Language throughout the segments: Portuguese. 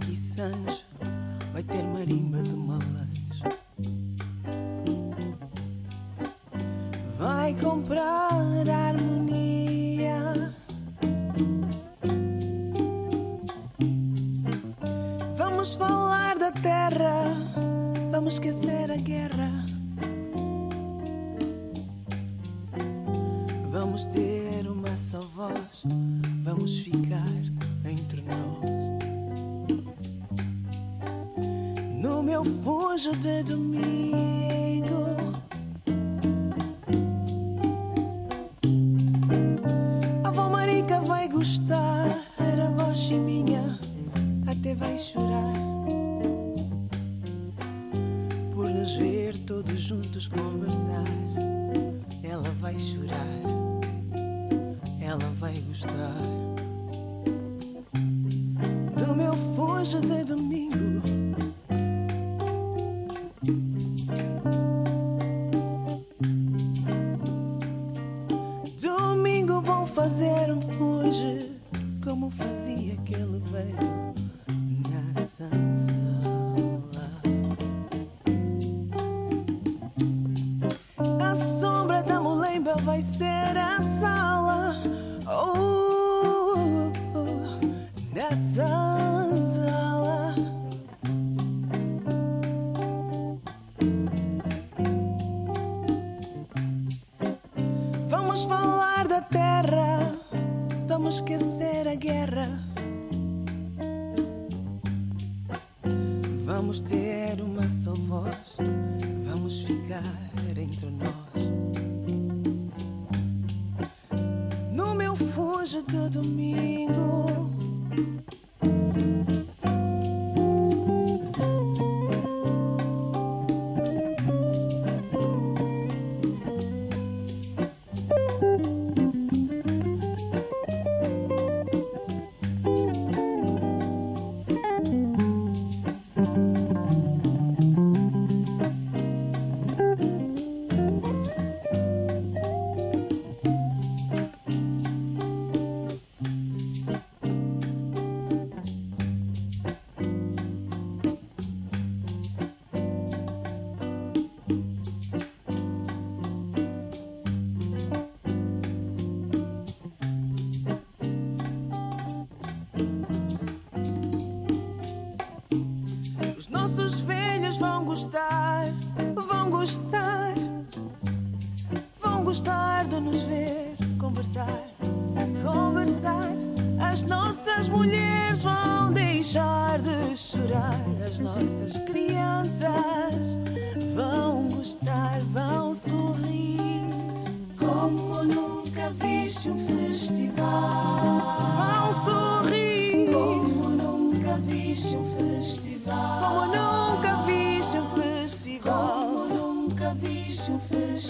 sangue e sanjo, vai ter marimba de malês. Vamos falar da terra, vamos esquecer a guerra.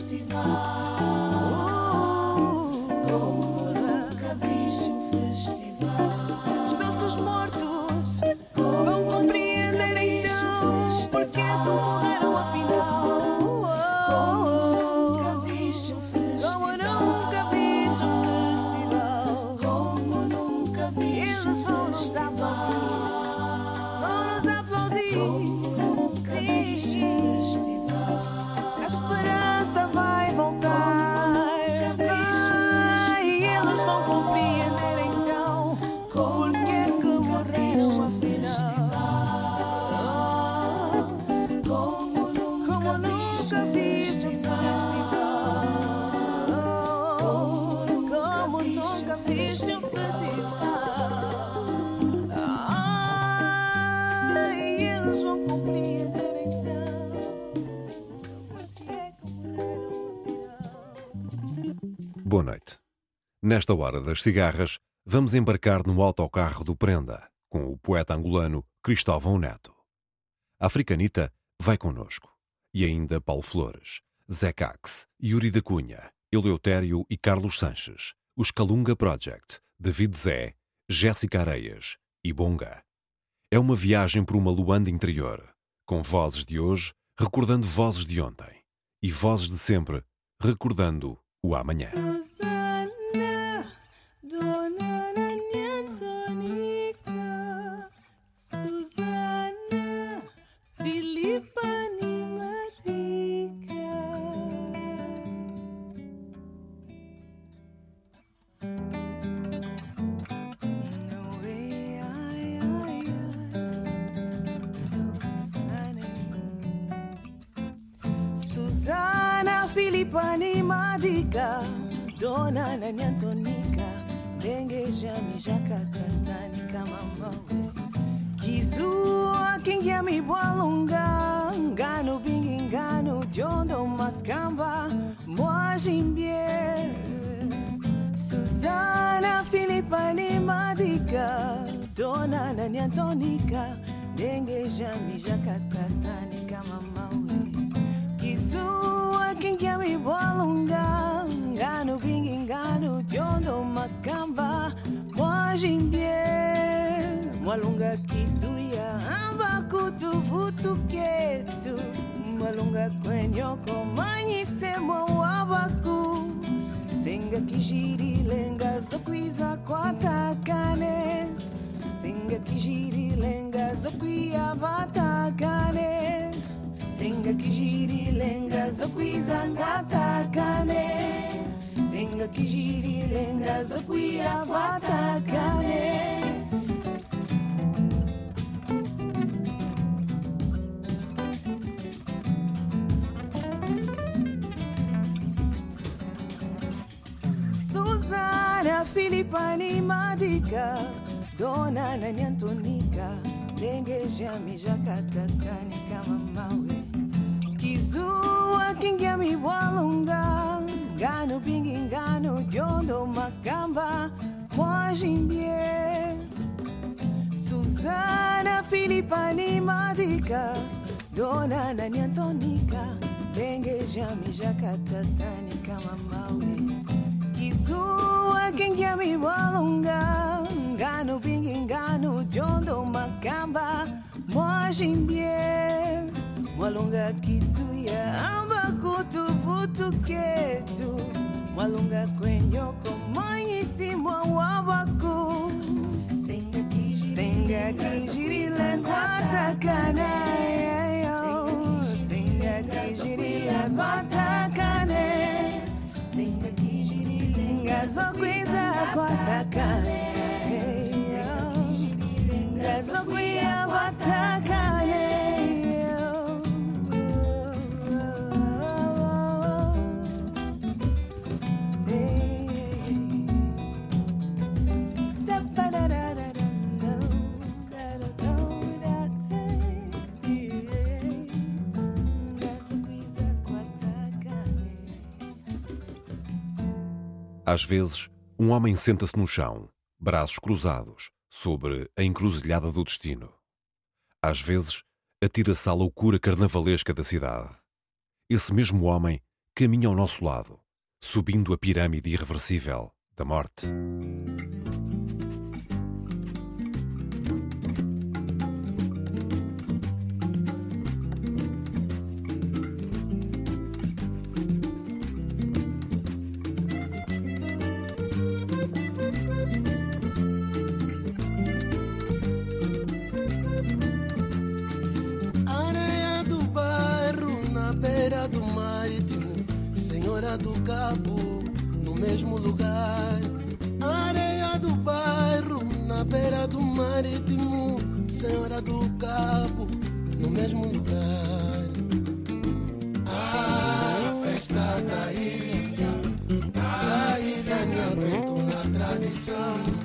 festival. Nesta hora das cigarras, vamos embarcar no autocarro do Prenda, com o poeta angolano Cristóvão Neto. A Africanita vai connosco. E ainda Paulo Flores, Zé Cax, Yuri da Cunha, Eleutério e Carlos Sanches, os Calunga Project, David Zé, Jéssica Areias e Bonga. É uma viagem por uma Luanda interior, com vozes de hoje recordando vozes de ontem e vozes de sempre recordando o amanhã. Senga kijiri lenga zokwiya batakane Susana Filipani Madika Dona Nani Antonika Denge Jami Jakatatani kama mawe Kizua kingia Ngano bingi ngano jondo makamba Mwajimbie Susana Filipani Madika Dona Nani Antonika Denge Jami Jakatatani kama mawe Kizua kingia mibwalunga Ngano bingi ngano jondo makamba mwalonga kitu ya ambako tuvutu ketu. Mwalonga kwenyoko manyisi mwa wabaku. Senga kijirila kwatakana yayo senga kijirila kwatakane senga kijirila zokwiza kwatakane ngazokwia kwatakane Às vezes, um homem senta-se no chão, braços cruzados, sobre a encruzilhada do destino. Às vezes, atira-se à loucura carnavalesca da cidade. Esse mesmo homem caminha ao nosso lado, subindo a pirâmide irreversível da morte. Mesmo lugar. Areia do bairro na beira do marítimo, Senhora do Cabo, no mesmo lugar. A festa da ilha, da ilha aguento na tradição.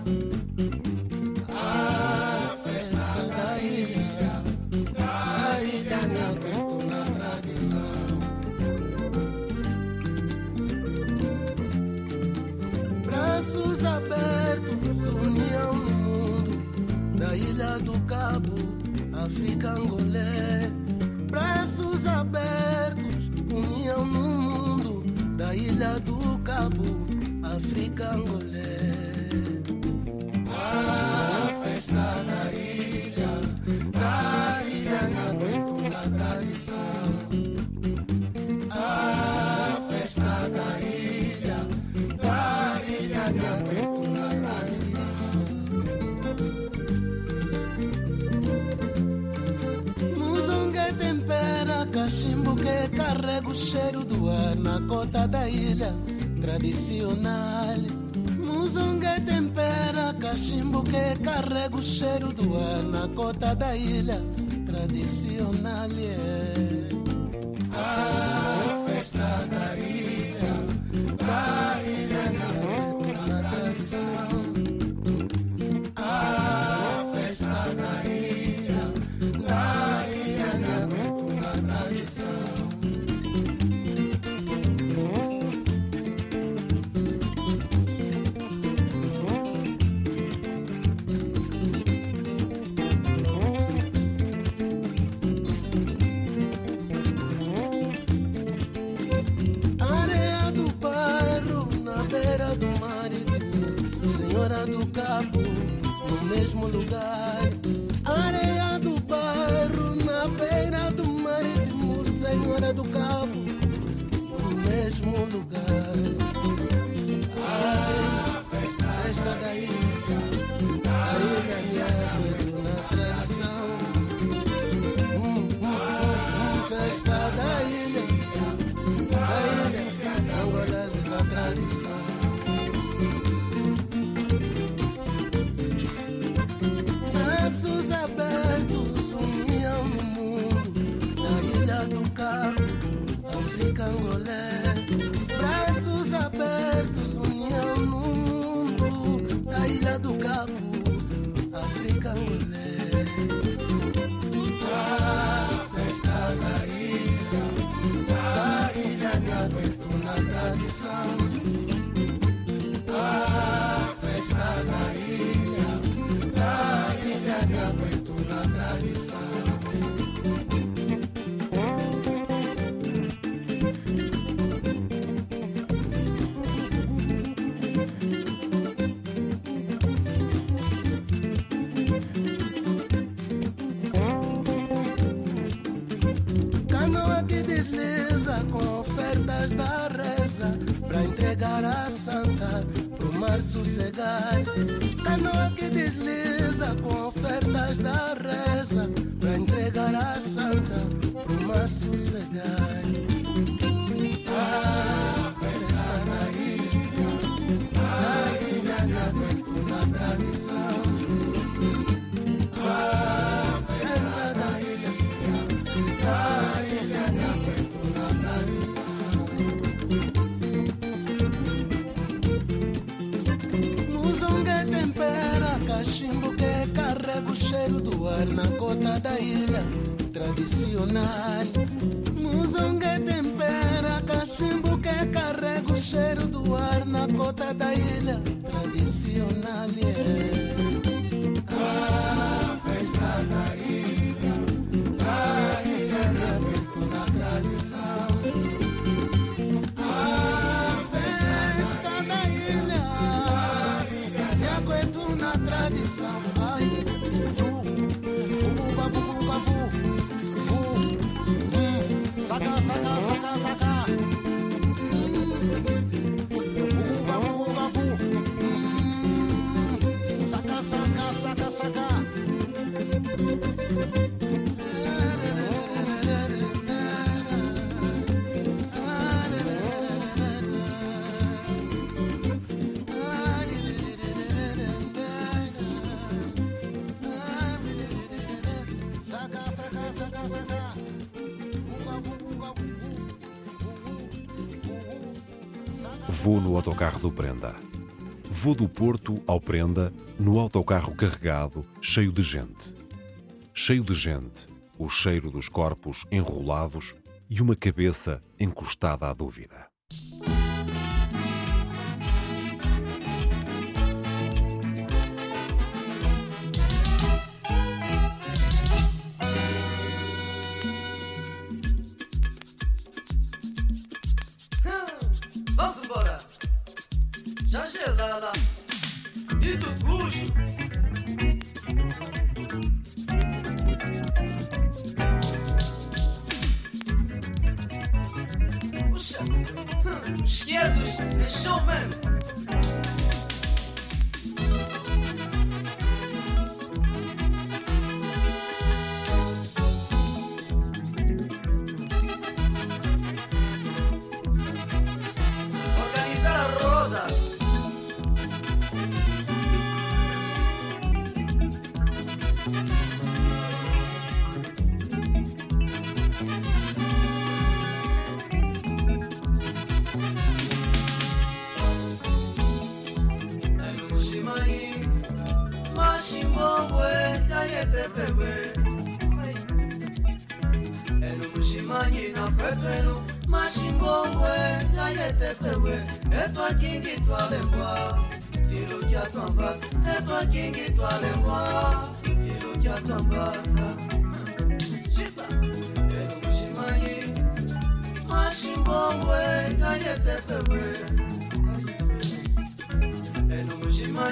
Braços abertos, união no mundo, da ilha do Cabo, África, Angolé. Braços abertos, união no mundo, da ilha do Cabo, África, Angolé. A festa da cheiro do ar na cota da ilha tradicional. Muzongue tempera cachimbo que carrega o cheiro do ar na cota da ilha tradicional. Yeah. A festa da ilha, da ilha mesmo lugar. Areia do bairro, na beira do marítimo, Senhora do Cabo, no mesmo lugar. Na cota da ilha tradicional. Muzongue tempera cachimbo que carrega o cheiro do ar na cota da ilha tradicional. Yeah. Vou no autocarro do Prenda. Vou do Porto ao Prenda no autocarro carregado, cheio de gente. Cheio de gente, o cheiro dos corpos enrolados e uma cabeça encostada à dúvida.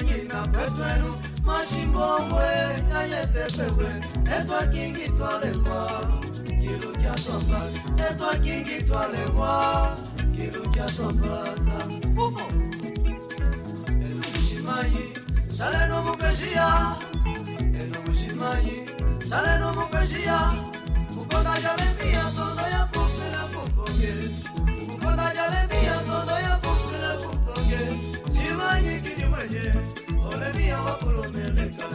kina petwenu mashimbongwe nyanyetepewe etwakingi twalewa kilu kya sombra etwakingi twalewa kilu kya sombrata uko eno mushimayi saleno mupeshiya eno mushimayi saleno mupeshiya kukonajalemiyato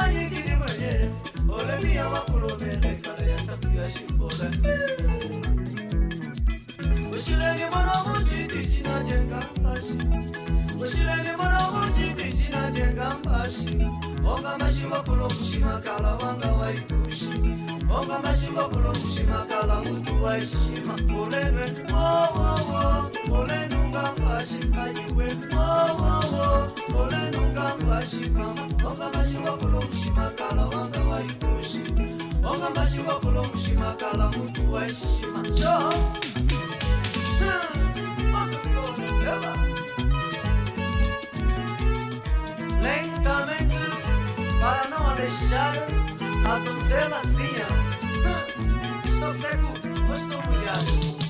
manyikili mwenye olemia wakulumende kala ya safu ya shimbole ushileni mwana mushiti chinajenga ashi. Ushileni mwana njenga mbashi onga mashimokolo kushimakala wanga waikushi onga mashimokolo kushimakala mutu waishishima olenwe owowo olenunga mbashi kayiwe owowo olenunga mbashi kama. Onga mashimokolo kushimakala wanga waikushi onga mashimokolo kushimakala mutu waishishima cho para não deixar a donzelazinha. Estou cego ou estou molhado?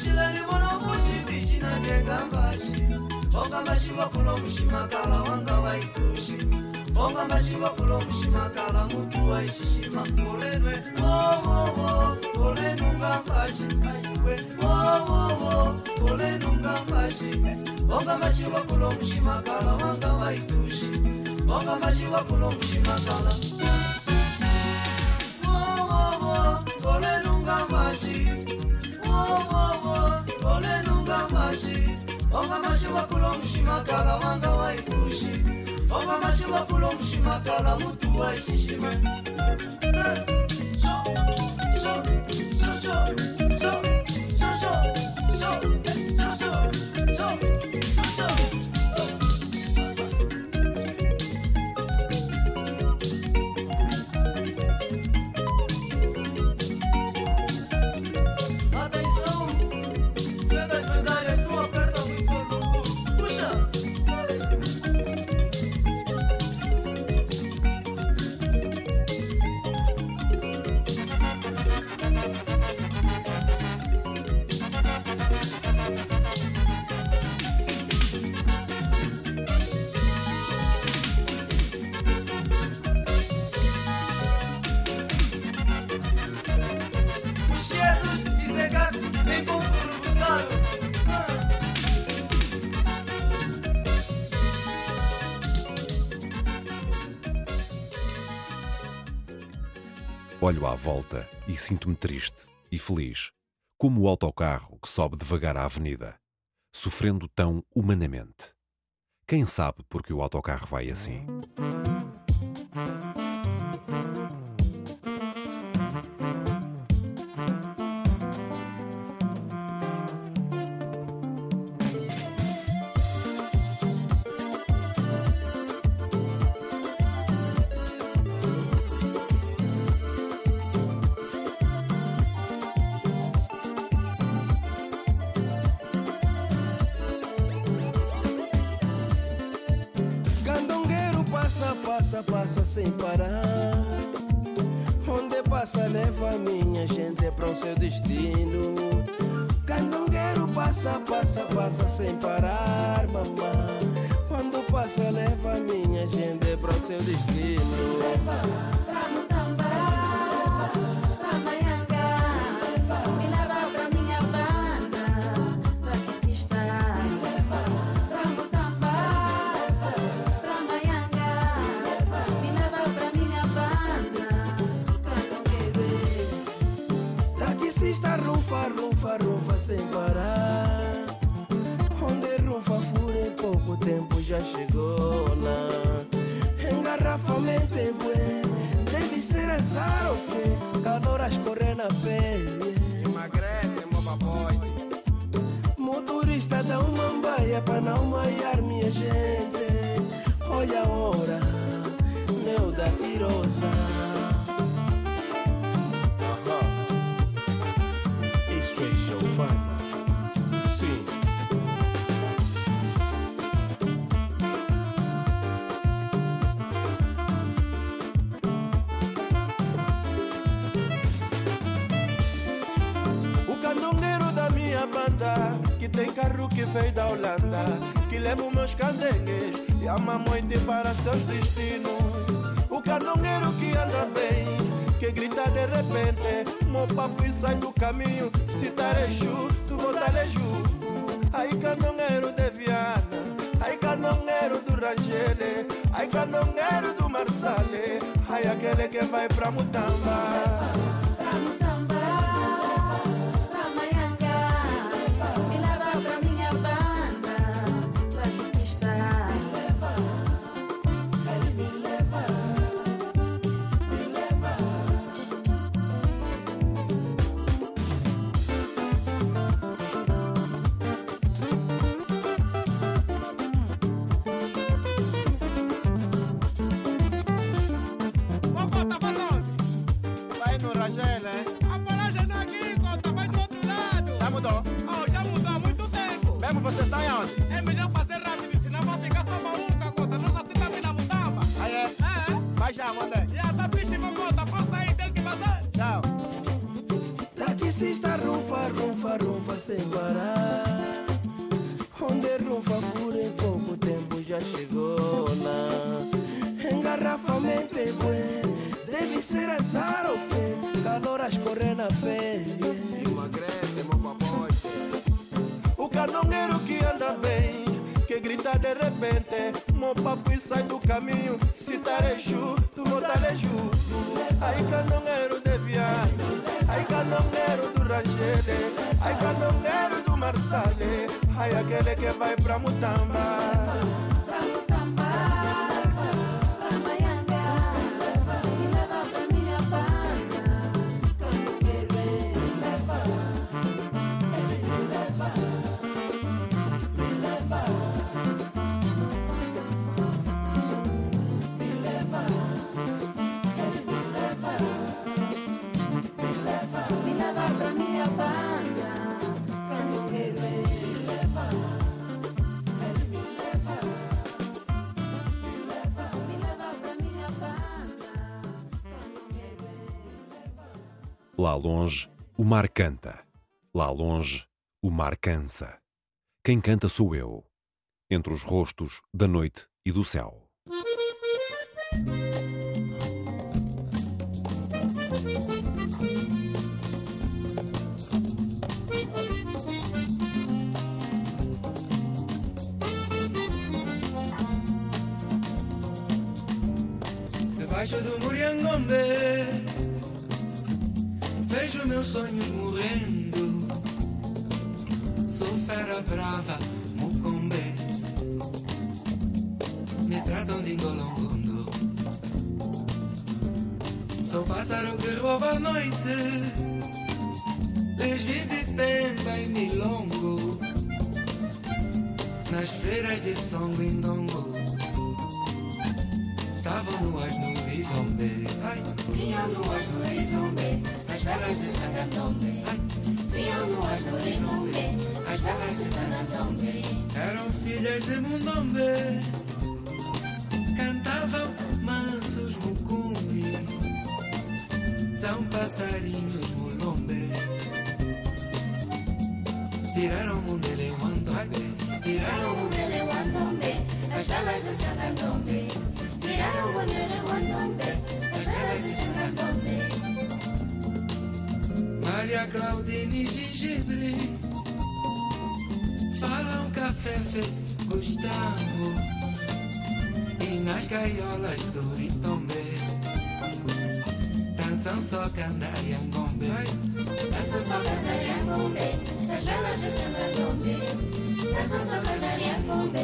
kushila libono kuchibishi na jegambashi okambashi bakulo mushimakala wanga waitushi okambashi bakulo mushimakala mutu waishishima kolenwe wowowo kolenungambashi we wowowo kolenungambashi okambashi bakulo mushimakala wanga waitushi okambashi bakulo mushimakala wowowo kolenungambashi wowo olenunga mashi onga mashi wakulo mushimakala wanga waikushi onga mashi wakulo mushimakala mutu waishishime Atenção, eh, Olho à volta e sinto-me triste e feliz, como o autocarro que sobe devagar a avenida, sofrendo tão humanamente. Quem sabe porque o autocarro vai assim? Passa, leva minha gente para o seu destino. Candongueiro passa, passa, passa sem parar, mamãe. Quando passa, leva minha gente para o seu destino. Pra Mutambá, sem parar. Onde rufa fura em pouco tempo já chegou lá. Engarrafamento bué, deve ser azar o quê? Calor a escorrer na pele. Emagrece, mova boy. Motorista dá uma baia pra não maiar minha gente. Olha a hora, meu da pirosa. Que tem carro que veio da Holanda Que leva os meus candengues E a mamãe para seus destinos. O canongueiro que anda bem Que grita de repente Meu papo e sai do caminho Se tareju, tu voltareju Aí canongueiro de Viana Ai canongueiro do Rangele Ai canongueiro do Marsale Ai aquele que vai pra Mutamba Lá longe, o mar canta. Lá longe, o mar cansa. Quem canta sou eu, entre os rostos da noite e do céu. Debaixo do Muriangombe Vejo meus sonhos morrendo. Sou fera brava, mucombe. Me tratam de engolongondo. Sou pássaro que rouba a noite. Les vi de pemba e milongo. Nas feiras de songo em dongo. Estavam nuas no Ilombe. Ai, Vinham nuas no Rinombe, as velas de Sangatombe. Vinham nuas no Rinombe, as velas de Sangatombe. eram filhas de Mundombe. Cantavam mansos mucumbis. São passarinhos mulombe. Tiraram o mundele mandombe. Tiraram o Mundele Wandombe, as velas de Sangatombe. Viraram Mundele Wandombe, as velas de Sangatombe. Maria Claudine Gengibre Falam café feito Gustavo E nas gaiolas do Ritombe Dançam só candariangombe Dança só Candariangombe, as velas de Sangatombe. Dança só Candariangombe,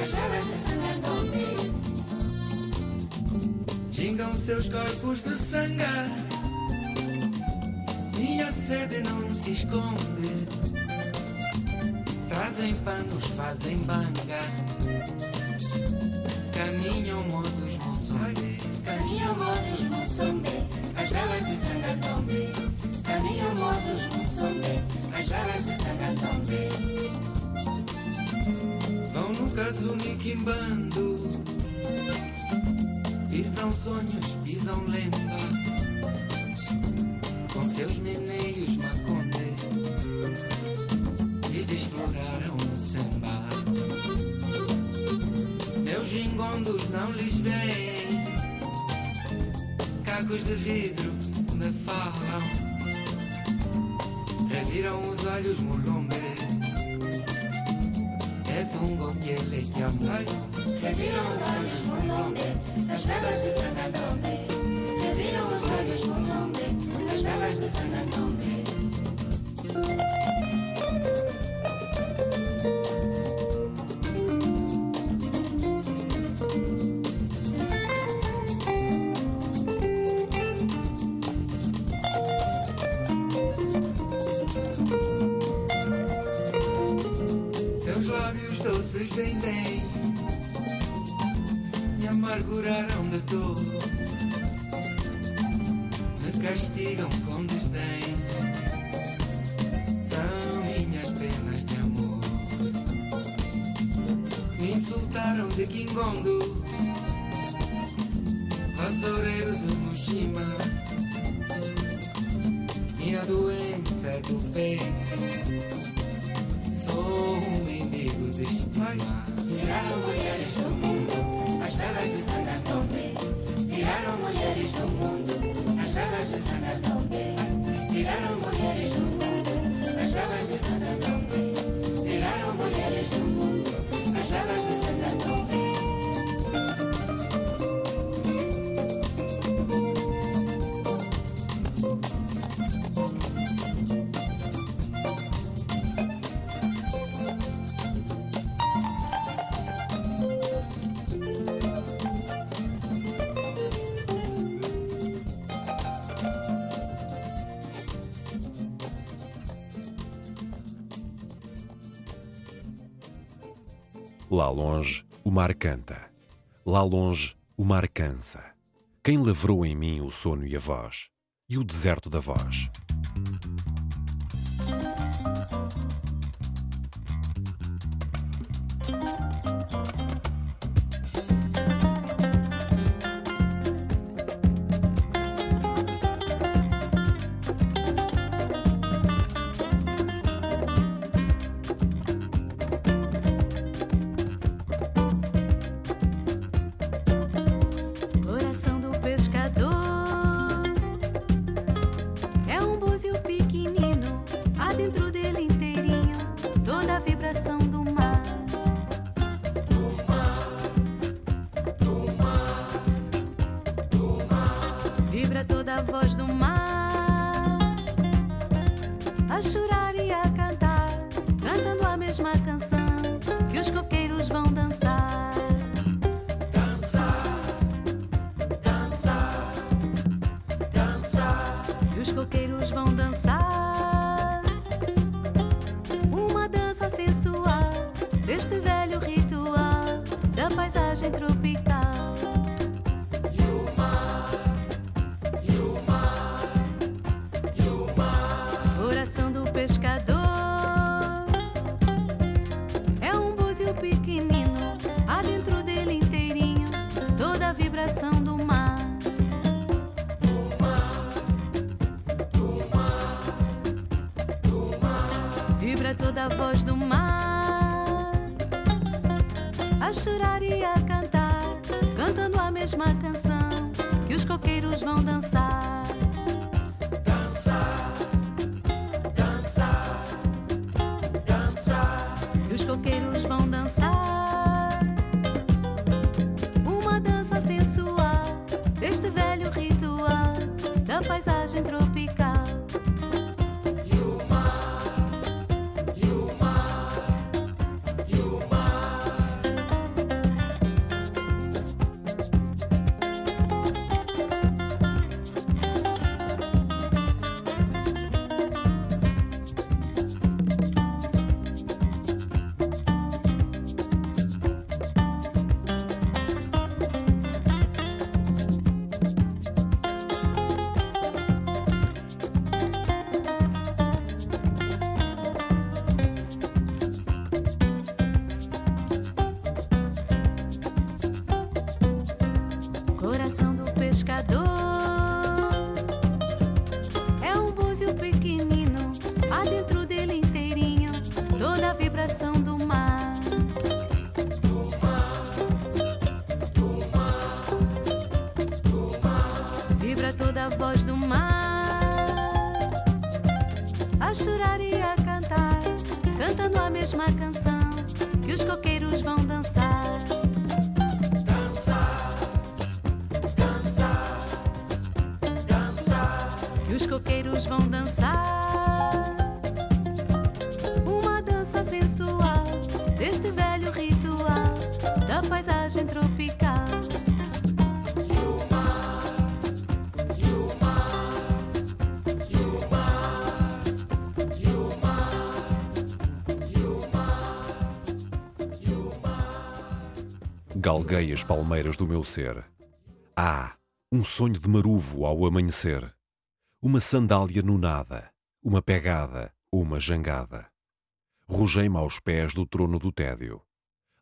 as velas de Sangatombe. Gingam seus corpos de Minha sede não se esconde Trazem panos, fazem banga. Caminham modos moçombe Caminham modos Mussombe, as velas de Sangatombe. Caminham modos Mussombe, as velas de Sangatombe. Vão no casumi quimbando Pisam sonhos, pisam lembra seus meneios maconde Eles exploraram o samba. Meus gingondos não lhes veem. Cacos de vidro me falam. Reviram os olhos mulombe É tungo que ele que amai Reviram os olhos Mulombe, as velas de Sangatombe. Reviram os olhos Mulombe, as velas de Sangatombe. Lá longe, o mar canta. Lá longe, o mar cansa. Quem lavrou em mim o sono e a voz? E o deserto da voz? Deste velho ritual da paisagem tropical. Coração do pescador é um búzio pequenino, há dentro dele inteirinho toda a vibração do mar. Vibra toda a voz do mar a chorar e a cantar, cantando a mesma canção que os coqueiros vão dançar. É um búzio pequenino, há dentro dele inteirinho toda a vibração do mar. Vibra toda a voz do mar a chorar e a cantar, cantando a mesma canção que os coqueiros vão dançar. Paisagem tropical. Galguei as palmeiras do meu ser. Ah, um sonho de maruvo ao amanhecer. Uma sandália no nada, uma pegada, uma jangada. Rogei-me aos pés do trono do tédio.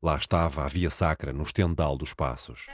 Lá estava a via sacra no estendal dos passos.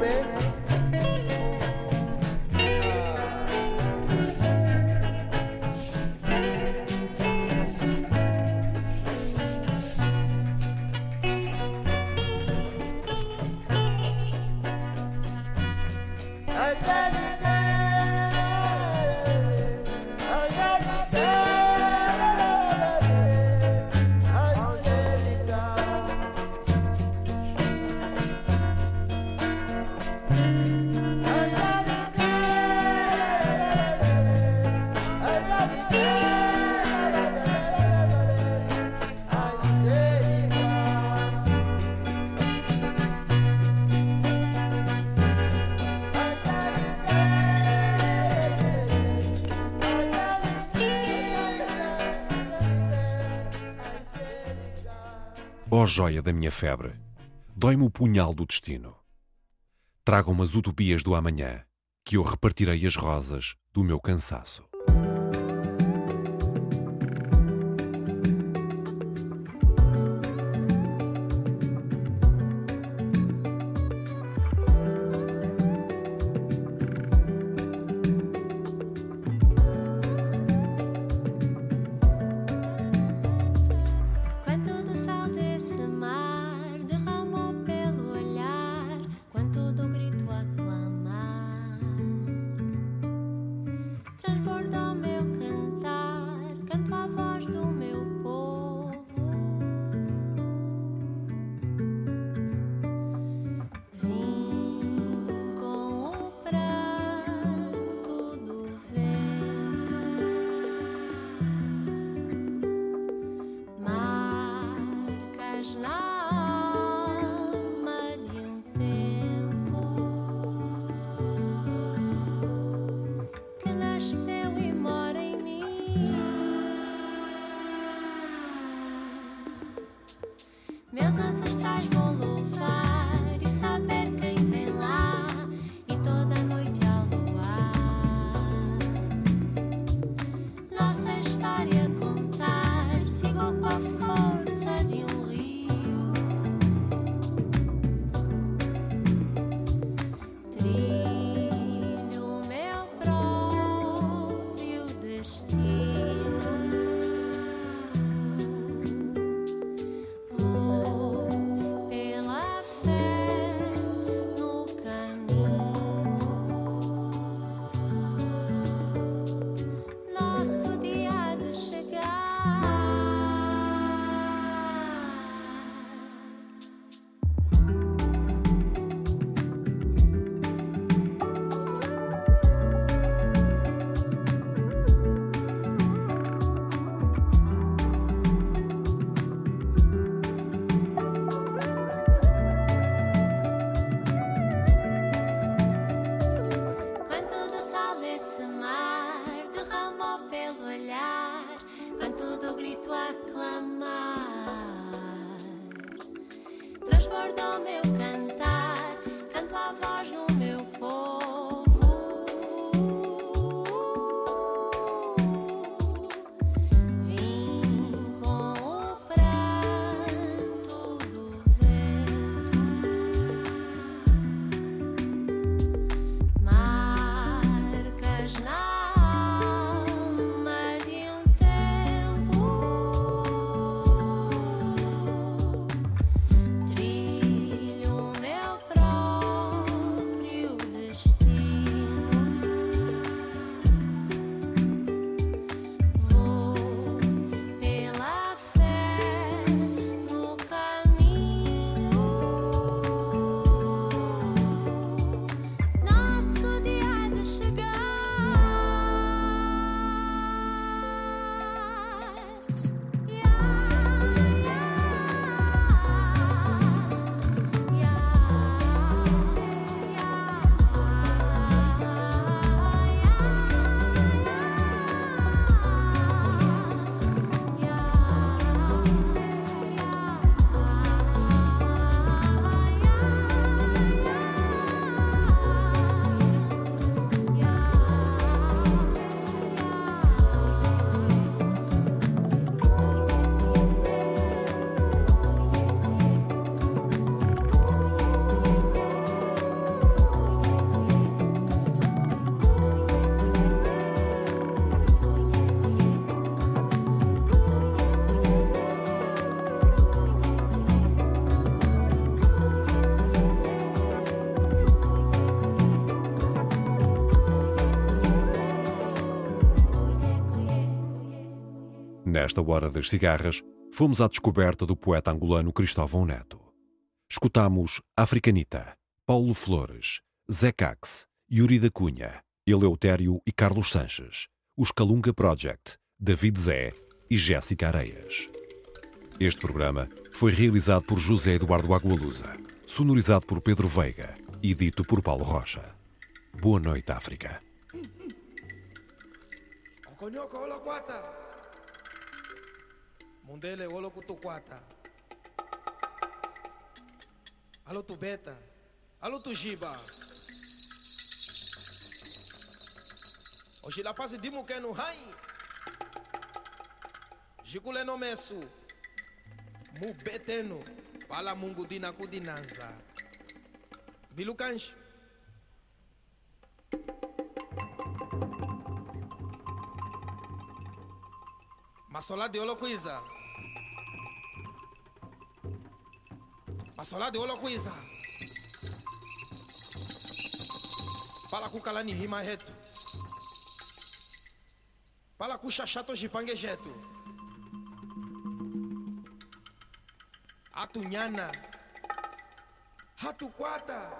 Bế joia da minha febre, dói-me o punhal do destino. Tragam-me as utopias do amanhã, que eu repartirei as rosas do meu cansaço. Nesta hora das cigarras, fomos à descoberta do poeta angolano Cristóvão Neto. Escutamos Africanita, Paulo Flores, Zé Cax, Yuri da Cunha, Eleutério e Carlos Sanches, os Calunga Project, David Zé e Jéssica Areias. Este programa foi realizado por José Eduardo Agualusa, sonorizado por Pedro Veiga e dito por Paulo Rocha. Boa noite, África. Mundele olo kutu kwata. Alo tu beta. Alo tu jiba. Oshila pasi dimu kenu hai. Jikule no mesu. Mu betenu. Pala mungu dina kudinanza. Bilukanshi. Masola de Olokwiza. Masola de Olokwiza. Pala kukalani hima hetu. Pala kushashato jipange jetu. Atunyana. Hatukwata.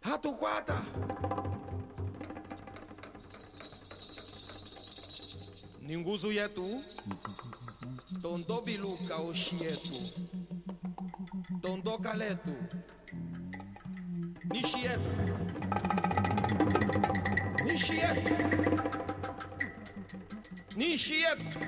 Hatukwata. Ni yetu tondo biluka oshi yetu tondo kaletu. Nishi yetu nishi yetu nishi yetu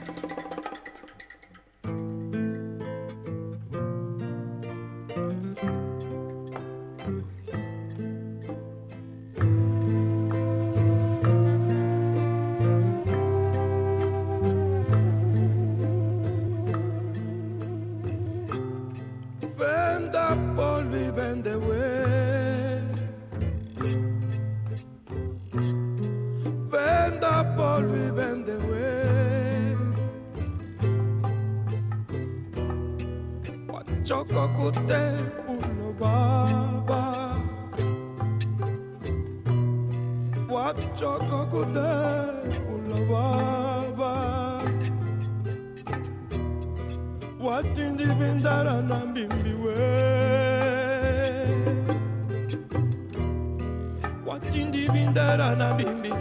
watindi bindara na mbimbi we. Watindi bindara na mbimbi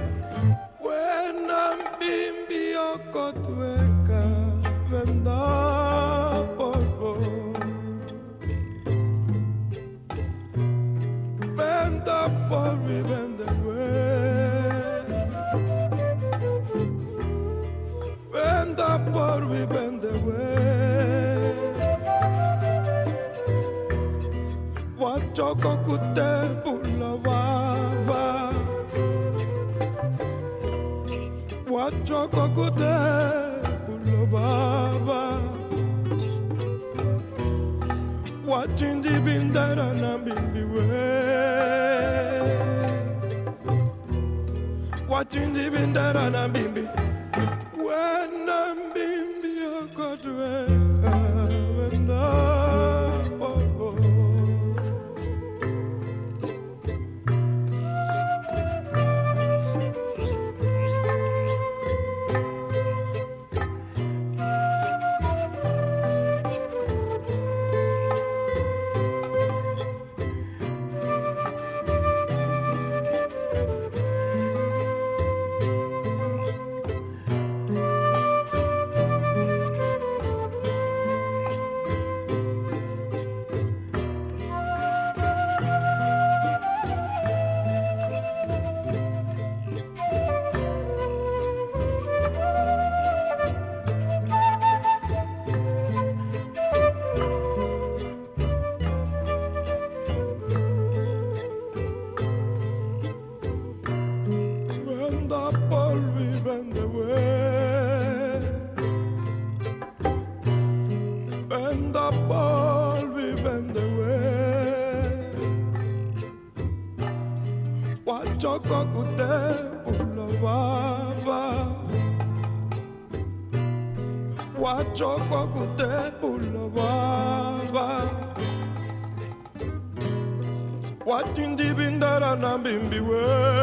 ku te pulavava Wachoko ku te pulavava Wachindi bindara na bimbiwe Wachindi bindara na bimbiwe What te bulava watindibindara na mbimbiwe